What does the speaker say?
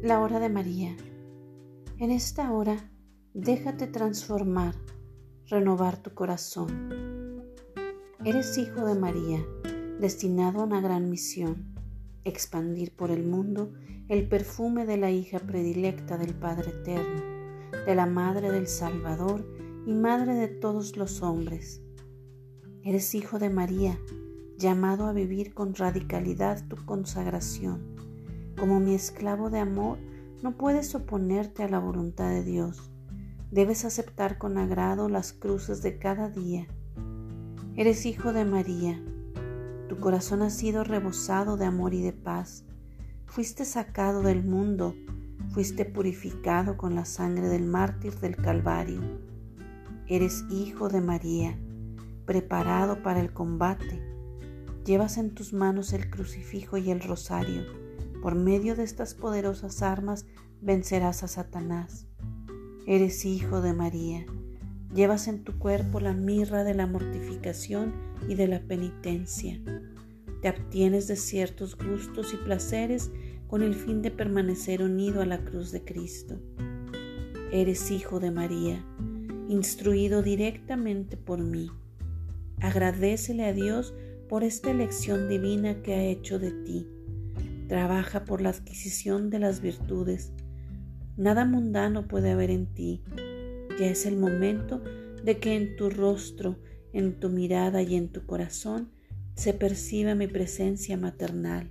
de María, en esta hora déjate transformar, renovar tu corazón. Eres hijo de María, destinado a una gran misión, expandir por el mundo el perfume de la hija predilecta del Padre Eterno, de la Madre del Salvador y Madre de todos los hombres. Eres hijo de María, llamado a vivir con radicalidad tu consagración. Como mi esclavo de amor, no puedes oponerte a la voluntad de Dios. Debes aceptar con agrado las cruces de cada día. Eres hijo de María. Tu corazón ha sido rebosado de amor y de paz. Fuiste sacado del mundo, fuiste purificado con la sangre del mártir del Calvario. Eres hijo de María, preparado para el combate Llevas en tus manos el crucifijo y el rosario. Por medio de estas poderosas armas vencerás a Satanás. Eres hijo de María. Llevas en tu cuerpo la mirra de la mortificación y de la penitencia. Te abstienes de ciertos gustos y placeres con el fin de permanecer unido a la cruz de Cristo. Eres hijo de María, instruido directamente por mí. Agradecele a Dios por esta elección divina que ha hecho de ti. Trabaja por la adquisición de las virtudes. Nada mundano puede haber en ti. Ya es el momento de que en tu rostro, en tu mirada y en tu corazón se perciba mi presencia maternal.